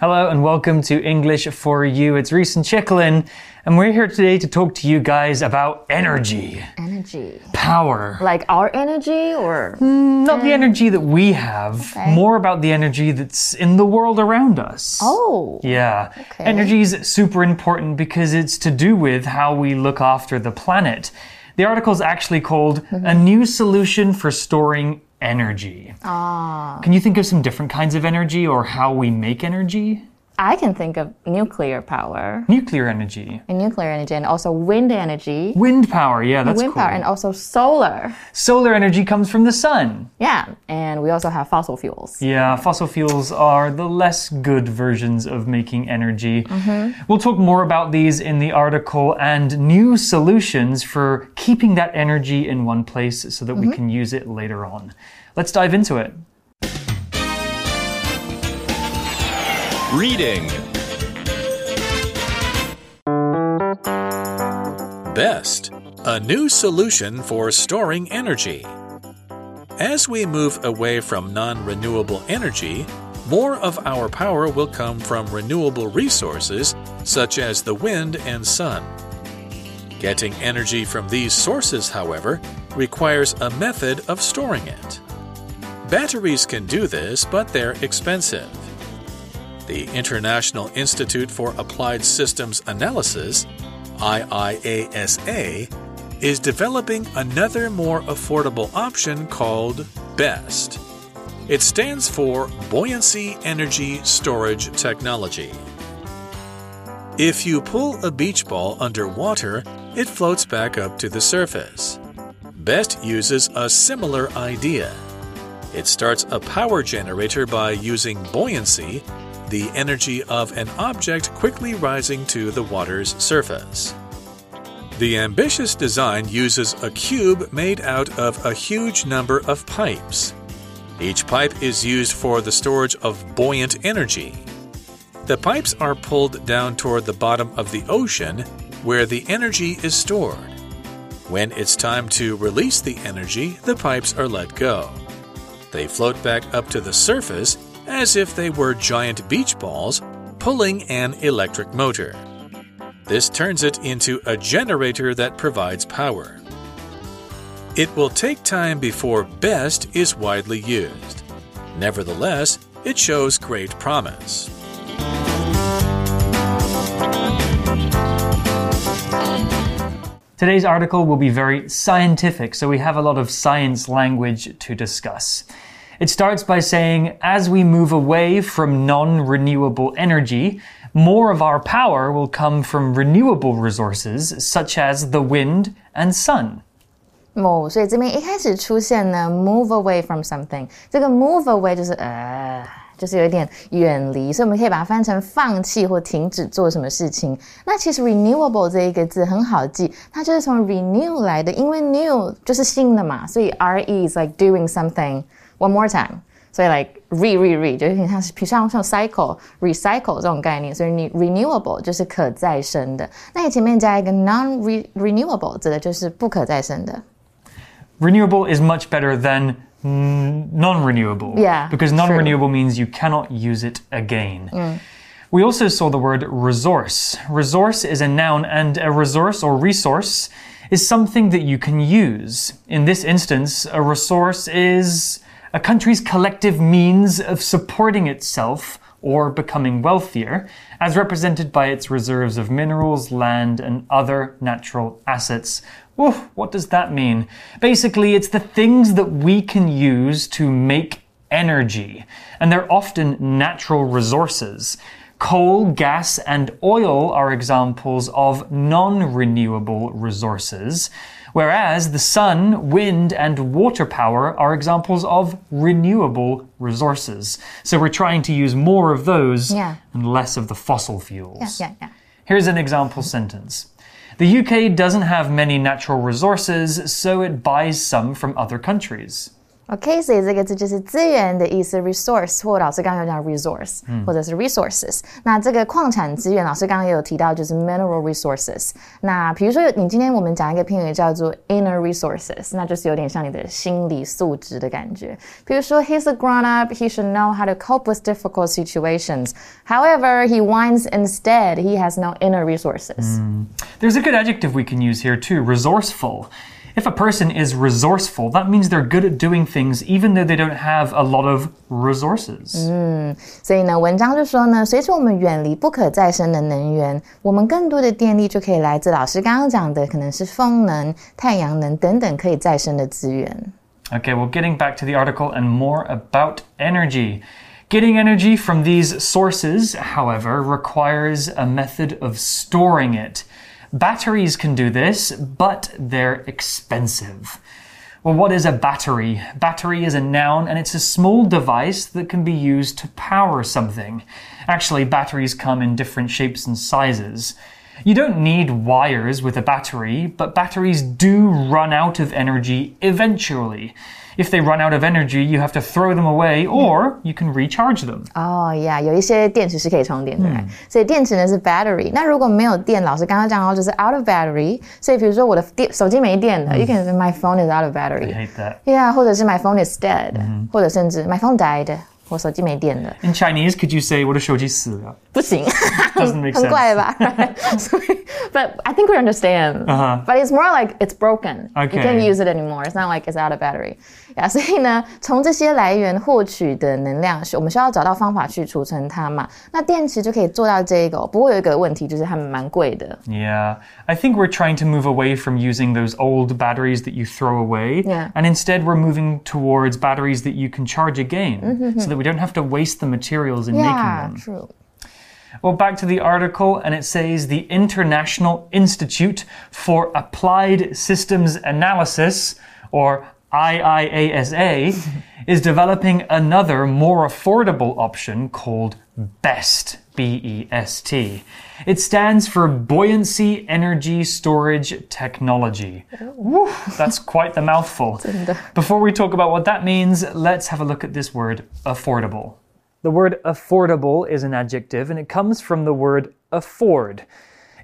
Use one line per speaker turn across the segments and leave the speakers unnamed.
Hello and welcome to English for You. It's Reese and Chicklin, and we're here today to talk to you guys about energy,
Energy.
power.
Like our energy or hmm,
Not the mm. energy that we have, more about the energy that's in the world around us.
Oh.
Yeah.
Okay.
Energy is super important because it's to do with how we look after the planet. The article is actually called mm-hmm. A New Solution for Storing Energy.
Ah.
Can you think of some different kinds of energy or how we make energy?
I can think of nuclear power
Nuclear energy.
and nuclear energy and also wind energy.
Wind power, yeah, that's
wind
cool.
power and also solar.
Solar energy comes from the sun.
Yeah. And we also have fossil fuels.
Yeah, fossil fuels are the less good versions of making energy. We'll talk more about these in the article and new solutions for keeping that energy in one place so that we can use it later on. Let's dive into it.
Reading Best A new solution for storing energy. As we move away from non renewable energy, more of our power will come from renewable resources such as the wind and sun. Getting energy from these sources, however, requires a method of storing it. Batteries can do this, but they're expensive. The International Institute for Applied Systems Analysis, IIASA, is developing another more affordable option called BEST. It stands for Buoyancy Energy Storage Technology. If you pull a beach ball underwater, it floats back up to the surface. BEST uses a similar idea. It starts a power generator by using buoyancy, the energy of an object quickly rising to the water's surface. The ambitious design uses a cube made out of a huge number of pipes. Each pipe is used for the storage of buoyant energy. The pipes are pulled down toward the bottom of the ocean where the energy is stored. When it's time to release the energy, the pipes are let go. They float back up to the surface as if they were giant beach balls pulling an electric motor. This turns it into a generator that provides power. It will take time before BEST is widely used. Nevertheless, it shows great promise.
Today's article will be very scientific, so we have a lot of science language to discuss. It starts by saying, as we move away from non renewable energy, more of our power will come from renewable resources such as the wind and sun.
哦，所以这边一开始出现呢，move away from something，这个 move away 就是呃， 就是有一点远离，所以我们可以把它翻成放弃或停止做什么事情。那其实 renewable 这一个字很好记，它就是从 renew 来的，因为 new 就是新的嘛，所以 re is like doing something one more time。所以，like re re re 就有点像是，比如像像 cycle recycle 这种概念，所以你 renewable 就是可再生的。那你前面加一个 non renewable，指的就是不可再生的。
Renewable is much better than Mm, non renewable.
Yeah,
Because non renewable means you cannot use it again. Mm. We also saw the word resource. Resource is a noun, and a resource or resource is something that you can use. In this instance, a resource is a country's collective means of supporting itself or becoming wealthier, as represented by its reserves of minerals, land, and other natural assets. Oof, what does that mean? Basically, it's the things that we can use to make energy, and they're often natural resources. Coal, gas, and oil are examples of non renewable resources, whereas the sun, wind, and water power are examples of renewable resources. So we're trying to use more of those
Yeah.
and less of the fossil fuels.
Yeah, yeah.
Here's an example sentence. The UK doesn't have many natural resources, so it buys some from other countries.
OK，所以这个字就是资源的意思，resource 或老师刚刚有讲 resource，、或者是 resources。那这个矿产资源，老师刚刚也有提到，就是 mineral resources。那比如说你今天我们讲一个片语叫做 inner resources，那就是有点像你的心理素质的感觉。比如说，He's a grown up, he should know how to cope with difficult situations. However, he whines instead. He has no inner resources.
There's a good adjective we can use here too resourceful. If a person is resourceful, that means they're good at doing things even though they don't have a lot of resources.
所以呢，文章就说呢，随着我们远离不可再生的能源，我们更多的电力就可以来自老师刚刚讲的，可能是风能、太阳能等等可以再生的资源。
Okay, well, getting back to the article and more about energy. Getting energy from these sources, however, requires a method of storing it. Batteries can do this, but they're expensive. Well, what is a battery? Battery is a noun and it's a small device that can be used to power something. Actually, batteries come in different shapes and sizes. You don't need wires with a battery, but batteries do run out of energy eventually. If they run out of energy, you have to throw them away or you can recharge them.
哦呀，有一些电池是可以充电的，所以电池呢是 battery。那如果没有电，老师刚刚讲到就是 out of battery。所以比如说我的电手机没电了、y o u can say my phone is out of
I
battery。
hate that.
Yeah，或者是 my phone is dead，、或者甚至 my phone died， 我手机没电了。
In Chinese, could you say, 我的手机死了?
不行
Doesn't make
很
sense.
怪吧？所以 but I think we understand.
Uh-huh.
But it's more like it's broken. You
Okay.
can't use it anymore. It's not like it's out of battery. Yeah, 所以呢，从这些来源获取的能量，是我们需要找到方法去储存它嘛。那电池就可以做到这个哦、不过有一个问题就是它们蛮贵的。
Yeah, I think we're trying to move away from using those old batteries that you throw away.
Yeah.
And instead, we're moving towards batteries that you can charge again so that we don't have to waste the materials in
Yeah,
making them.
true.
Well, back to the article, and it says the International Institute for Applied Systems Analysis, or IIASA, is developing another more affordable option called BEST. B E S T. It stands for Buoyancy Energy Storage Technology. Woo, that's quite the mouthful. Before we talk about what that means, let's have a look at this word affordable. The word affordable is an adjective and it comes from the word afford.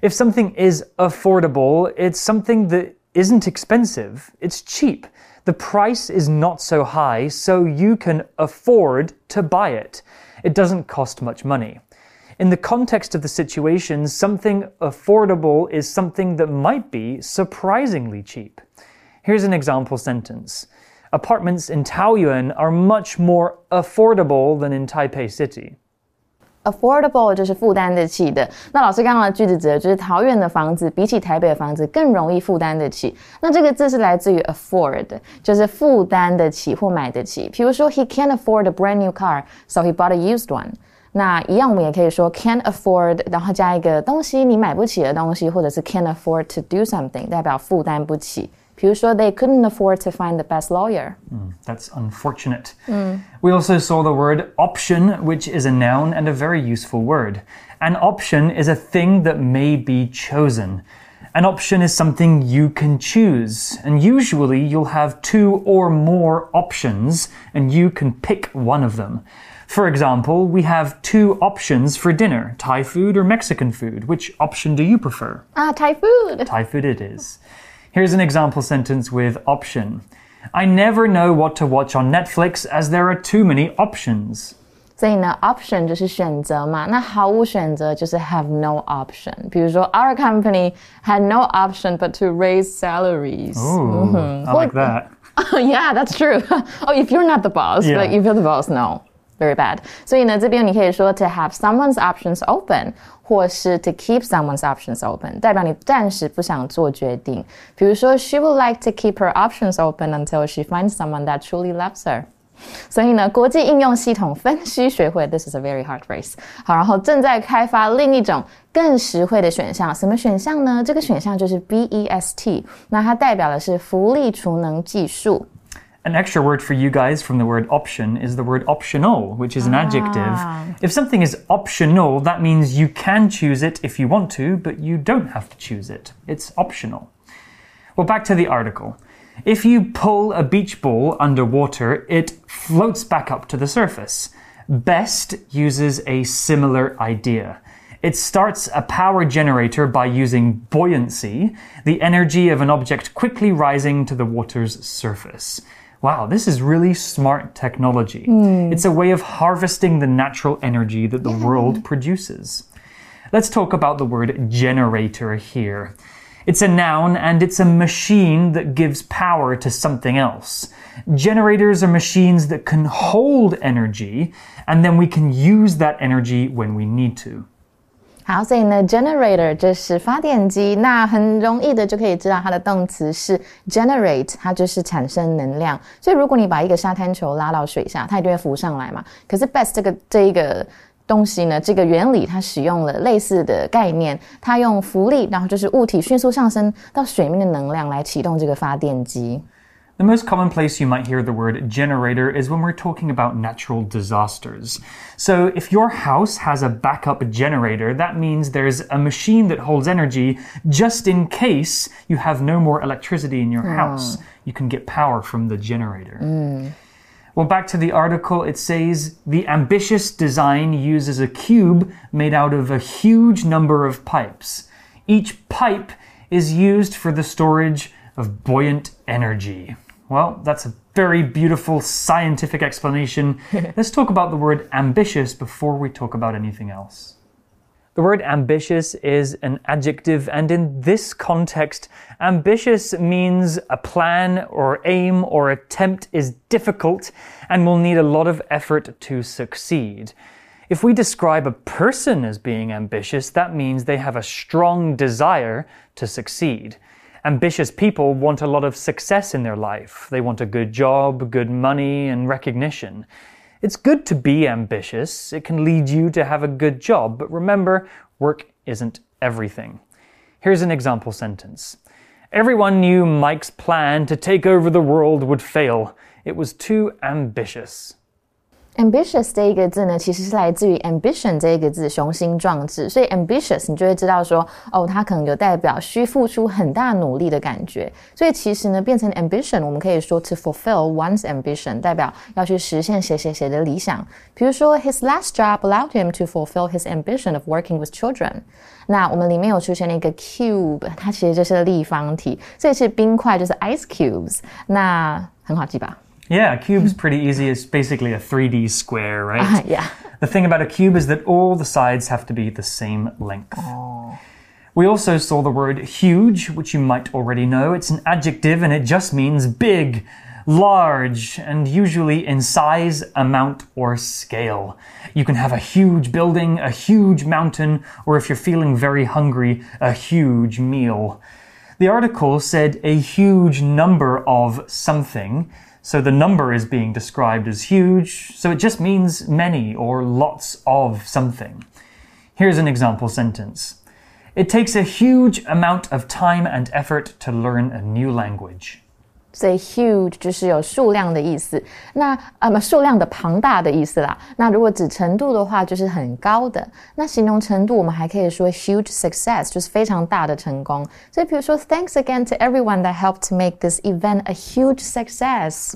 If something is affordable, it's something that isn't expensive, it's cheap. The price is not so high, so you can afford to buy it. It doesn't cost much money. In the context of the situation, something affordable is something that might be surprisingly cheap. Here's an example sentence Apartments in Taoyuan are much more affordable than in Taipei City.
Affordable 就是负担得起的。那老师刚刚的句子指的就是桃园的房子比起台北的房子更容易负担得起。那这个字是来自于 afford，就是负担得起或买得起。比如说，He can't afford a brand new car, so he bought a used one。那一样，我们也可以说 can't afford，然后加一个东西你买不起的东西，或者是 can't afford to do something，代表负担不起。比如说，They couldn't afford to find the best lawyer。
That's unfortunate. We also saw the word option, which is a noun and a very useful word. An option is a thing that may be chosen. An option is something you can choose, and usually you'll have two or more options, and you can pick one of them. For example, we have two options for dinner Thai food or Mexican food. Which option do you prefer?
啊，Thai food。
Thai food it is. Here's an example sentence with option. I never know what to watch on Netflix as there are too many options.
所以呢，option 就是选择嘛，那毫无选择就是 have no option。比如说，Our company had no option but to raise salaries。
Ooh, I like that.
yeah, that's true. oh, if you're not the boss,
Yeah.
but if you're the boss, no. very bad. bad。所以呢，这边你可以说 to have someone's options open, open，或是 to keep someone's options open，代表你暂时不想做决定。比如说，she would like to keep her options open until she finds someone that truly loves her。所以呢，国际应用系统分析学会，this is a very hard race。好，然后正在开发另一种更实惠的选项，什么选项呢？这个选项就是 BEST，那它代表的是浮力储能技术。
An extra word for you guys from the word option is the word optional, which is an ah. adjective. If something is optional, that means you can choose it if you want to, but you don't have to choose it. It's optional. Well, back to the article. If you pull a beach ball underwater, it floats back up to the surface. Best uses a similar idea. It starts a power generator by using buoyancy, the energy of an object quickly rising to the water's surface. Wow, this is really smart technology. Hmm. It's a way of harvesting the natural energy that the world produces. Let's talk about the word generator here. It's a noun and it's a machine that gives power to something else. Generators are machines that can hold energy and then we can use that energy when we need to.
好，所以呢，generator 就是发电机，那很容易的就可以知道它的动词是 generate，它就是产生能量。所以如果你把一个沙滩球拉到水下，它一定会浮上来嘛。可是 best 这个这一个东西呢，这个原理它使用了类似的概念，它用浮力，然后就是物体迅速上升到水面的能量来启动这个发电机。
The most common place you might hear the word generator is when we're talking about natural disasters. So, if your house has a backup generator, that means there's a machine that holds energy just in case you have no more electricity in your hmm. house. You can get power from the generator. Hmm. Well, back to the article, it says the ambitious design uses a cube made out of a huge number of pipes. Each pipe is used for the storage of buoyant energy. Well, that's a very beautiful scientific explanation. Let's talk about the word ambitious before we talk about anything else. The word ambitious is an adjective, and in this context, ambitious means a plan or aim or attempt is difficult and will need a lot of effort to succeed. If we describe a person as being ambitious, that means they have a strong desire to succeed. Ambitious people want a lot of success in their life. They want a good job, good money, and recognition. It's good to be ambitious. It can lead you to have a good job, but remember, work isn't everything. Here's an example sentence Everyone knew Mike's plan to take over the world would fail. It was too ambitious.
Ambitious 这一个字呢，其实是来自于 ambition 这一个字，雄心壮志。所以 ambitious 你就会知道说，哦，它可能有代表需付出很大努力的感觉。所以其实呢，变成 ambition，我们可以说 to fulfill one's ambition，代表要去实现谁谁谁的理想。比如说，his last job allowed him to fulfill his ambition of working with children。那我们里面有出现了一个 cube，它其实就是立方体，所以是冰块，就是 ice cubes。那很好记吧？
Yeah, a cube's hmm. pretty easy. It's basically a 3D square, right?
Uh-huh, 啊，yeah。
The thing about a cube is that all the sides have to be the same length. We also saw the word huge, which you might already know. It's an adjective and it just means big, large, and usually in size, amount, or scale. You can have a huge building, a huge mountain, or if you're feeling very hungry, a huge meal. The article said a huge number of something. So the number is being described as huge, so it just means many or lots of something. Here's an example sentence It takes a huge amount of time and effort to learn a new language.
所以 huge 就是有数量的意思，那呃不数量的庞大的意思啦。那如果指程度的话，就是很高的。那形容程度，我们还可以说 huge success，就是非常大的成功。所以比如说，Thanks again to everyone that helped make this event a huge success。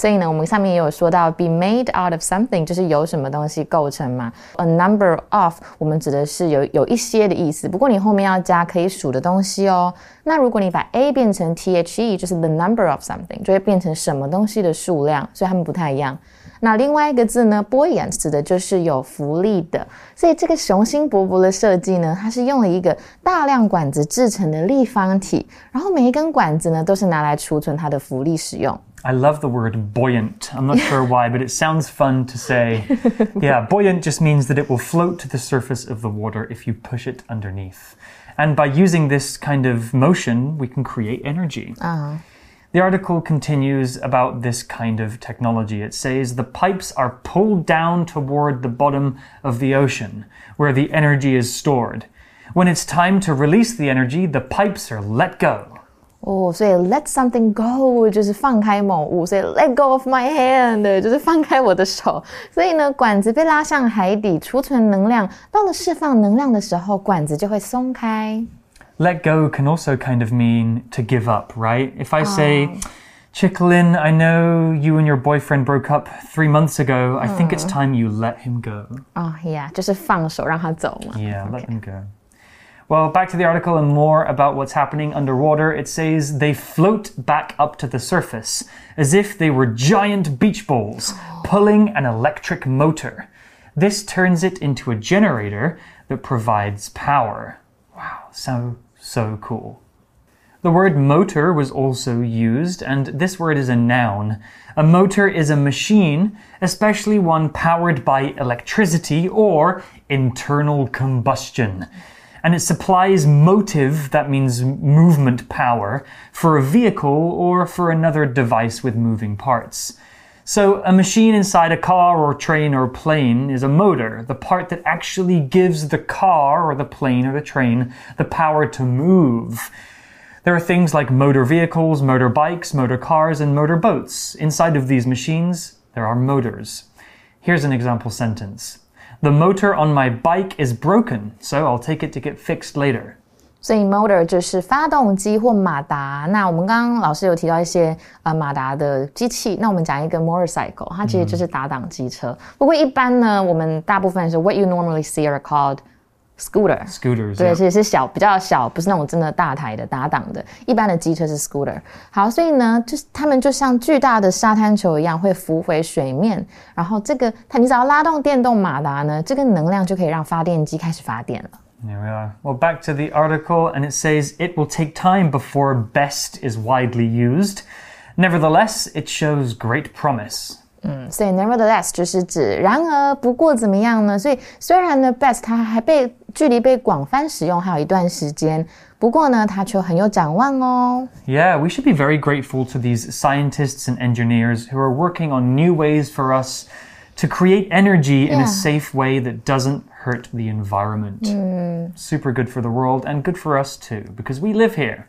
所以呢，我们上面也有说到，be made out of something 就是由什么东西构成嘛。A number of 我们指的是有有一些的意思，不过你后面要加可以数的东西哦。那如果你把 a 变成 the，就是 the number of something，就会变成什么东西的数量，所以它们不太一样。那另外一个字呢，buoyant 指的就是有浮力的，所以这个雄心勃勃的设计呢，它是用了一个大量管子制成的立方体，然后每一根管子呢都是拿来储存它的浮力使用。
I love the word buoyant. I'm not sure why, but it sounds fun to say. Yeah, buoyant just means that it will float to the surface of the water if you push it underneath. And by using this kind of motion, we can create energy. Ah. The article continues about this kind of technology. It says the pipes are pulled down toward the bottom of the ocean, where the energy is stored. When it's time to release the energy, the pipes are let go.
哦，所以 let something go 就是放开某物，所以 let go of my hand 就是放开我的手。所以呢，管子被拉向海底，储存能量。到了释放能量的时候，管子就会松开。
let go can also kind of mean to give up, right? If I say, Chicklin, I know you and your boyfriend broke up three months ago. I think it's time you let him go.
哦、yeah，就是放手让他走嘛。
Yeah, let them go. Well, back to the article and more about what's happening underwater. It says they float back up to the surface as if they were giant beach balls pulling an electric motor. This turns it into a generator that provides power. Wow, so, so cool. The word motor was also used, and this word is a noun. A motor is a machine, especially one powered by electricity or internal combustion. And it supplies motive, that means movement power, for a vehicle or for another device with moving parts. So, a machine inside a car or train or plane is a motor, the part that actually gives the car or the plane or the train the power to move. There are things like motor vehicles, motor bikes, motor cars, and motor boats. Inside of these machines, there are motors. Here's an example sentence The motor on my bike is broken, so I'll take it to get fixed later.
所以 motor 就是发动机或马达。那我们刚刚老师有提到一些呃马达的机器，那我们讲一个 motorcycle，它其实就是打档机车。不过一般呢，我们大部分是 what you normally see are called scooter。
Scooters.
对实是小，比较小，不是那种真的大台的打档的。一般的机车是 scooter。好，所以呢，就是它们就像巨大的沙滩球一样，会浮回水面。然后这个，它你只要拉动电动马达呢，这个能量就可以让发电机开始发电了。
There we are. Well, back to the article, and it says it will take time before best is widely used. Nevertheless, it shows great promise.
所以 nevertheless 就是指然而不过怎么样呢？所以虽然呢 best 它还被距离被广泛使用还有一段时间，不过呢它却很有展望哦。
Yeah, we should be very grateful to these scientists and engineers who are working on new ways for us to create energy in
Yeah.
a safe way that doesn't hurt the environment. Super good for the world and good for us too, because we live here.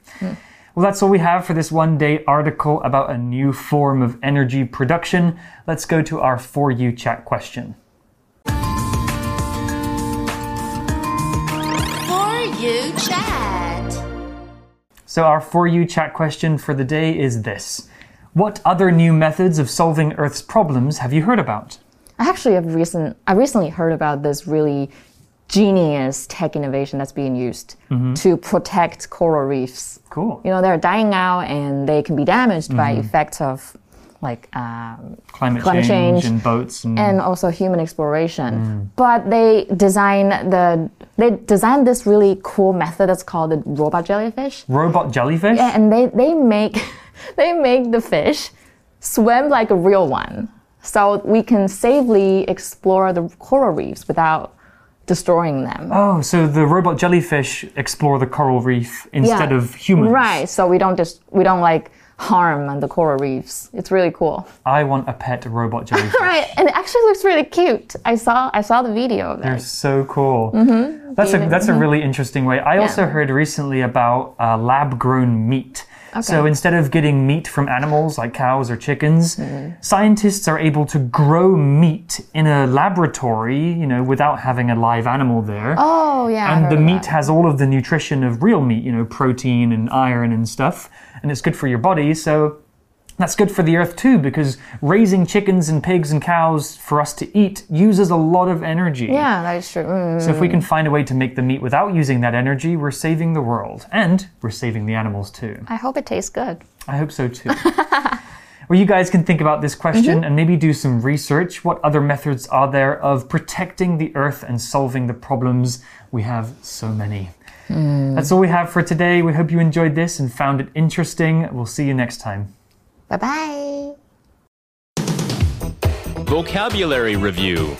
Well, that's all we have for this one day article about a new form of energy production. Let's go to our For You chat question.
For you chat.
So, our For You chat question for the day is this What other new methods of solving Earth's problems have you heard about?
I actually have recent I recently heard about this really genius tech innovation that's being used mm-hmm. to protect coral reefs.
Cool.
You know they're dying out and they can be damaged by mm-hmm. effects of like um,
Climate,
Climate
change,
change.
and boats and,
and also human exploration. Mm. But they design the they designed this really cool method that's called the robot jellyfish.
robot jellyfish.
Yeah, and they they make they make the fish swim like a real one, so we can safely explore the coral reefs without destroying them.
Oh, so the robot jellyfish explore the coral reef instead
Yeah.
of humans.
Right, so we don't just we don't like harm on the coral reefs. It's really cool.
I want a pet robot jellyfish.
Right, and it actually looks really cute. I saw I saw the video of
They're so cool. That's a that's a really interesting way. I also heard recently about uh, lab grown meat. So instead of getting meat from animals like cows or chickens, scientists are able to grow meat in a laboratory, you know, without having a live animal there.
Oh yeah,
and the meat has all of the nutrition of real meat, you know, protein and iron and stuff, and it's good for your body. So that's good for the earth too, because raising chickens and pigs and cows for us to eat uses a lot of energy.
Yeah, that is true. Mm.
So if we can find a way to make the meat without using that energy, we're saving the world. And we're saving the animals too.
I hope it tastes good.
I hope so too. well, you guys can think about this question and maybe do some research. What other methods are there of protecting the earth and solving the problems? We have so many. That's all we have for today. We hope you enjoyed this and found it interesting. We'll see you next time.
Bye bye.
Vocabulary Review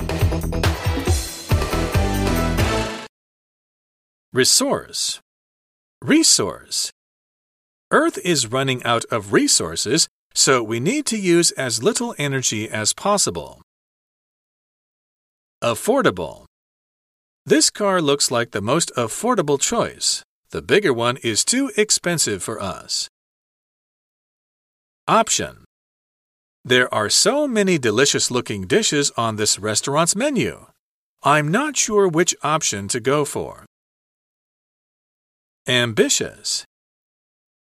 Resource. Resource. Earth is running out of resources, so we need to use as little energy as possible. Affordable. This car looks like the most affordable choice. The bigger one is too expensive for us. Option. There are so many delicious looking dishes on this restaurant's menu. I'm not sure which option to go for. Ambitious.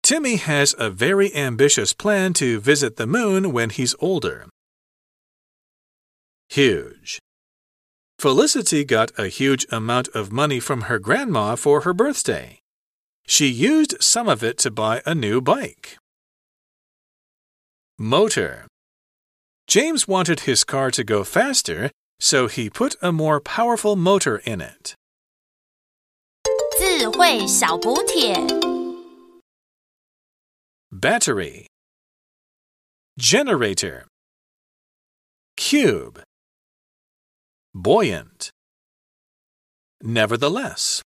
Timmy has a very ambitious plan to visit the moon when he's older. Huge. Felicity got a huge amount of money from her grandma for her birthday. She used some of it to buy a new bike. Motor. James wanted his car to go faster, so he put a more powerful motor in it.
智慧小补帖。
Battery. Generator. Cube. Buoyant. Nevertheless.